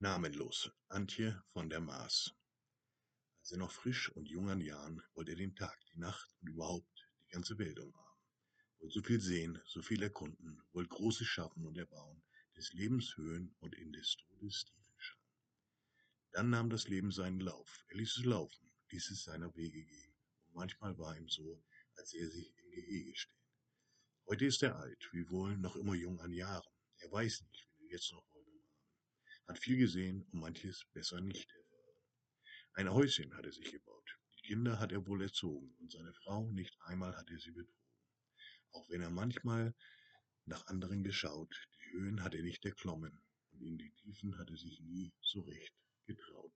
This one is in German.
Namenlos, Antje von der Maas. Als er noch frisch und jung an Jahren, wollte er den Tag, die Nacht und überhaupt die ganze Welt umarmen. Wollte so viel sehen, so viel erkunden, wollte Großes schaffen und erbauen, des Lebens Höhen und in des Todes Tiefen schauen. Dann nahm das Leben seinen Lauf, er ließ es laufen, ließ es seiner Wege gehen, und manchmal war ihm so, als er sich im Gehege stehen. Heute ist er alt, wiewohl noch immer jung an Jahren. Er weiß nicht, wenn er jetzt noch. Hat viel gesehen und manches besser nicht. Ein Häuschen hat er sich gebaut, die Kinder hat er wohl erzogen und seine Frau nicht einmal hat er sie betrogen. Auch wenn er manchmal nach anderen geschaut, die Höhen hat er nicht erklommen und in die Tiefen hat er sich nie so recht getraut.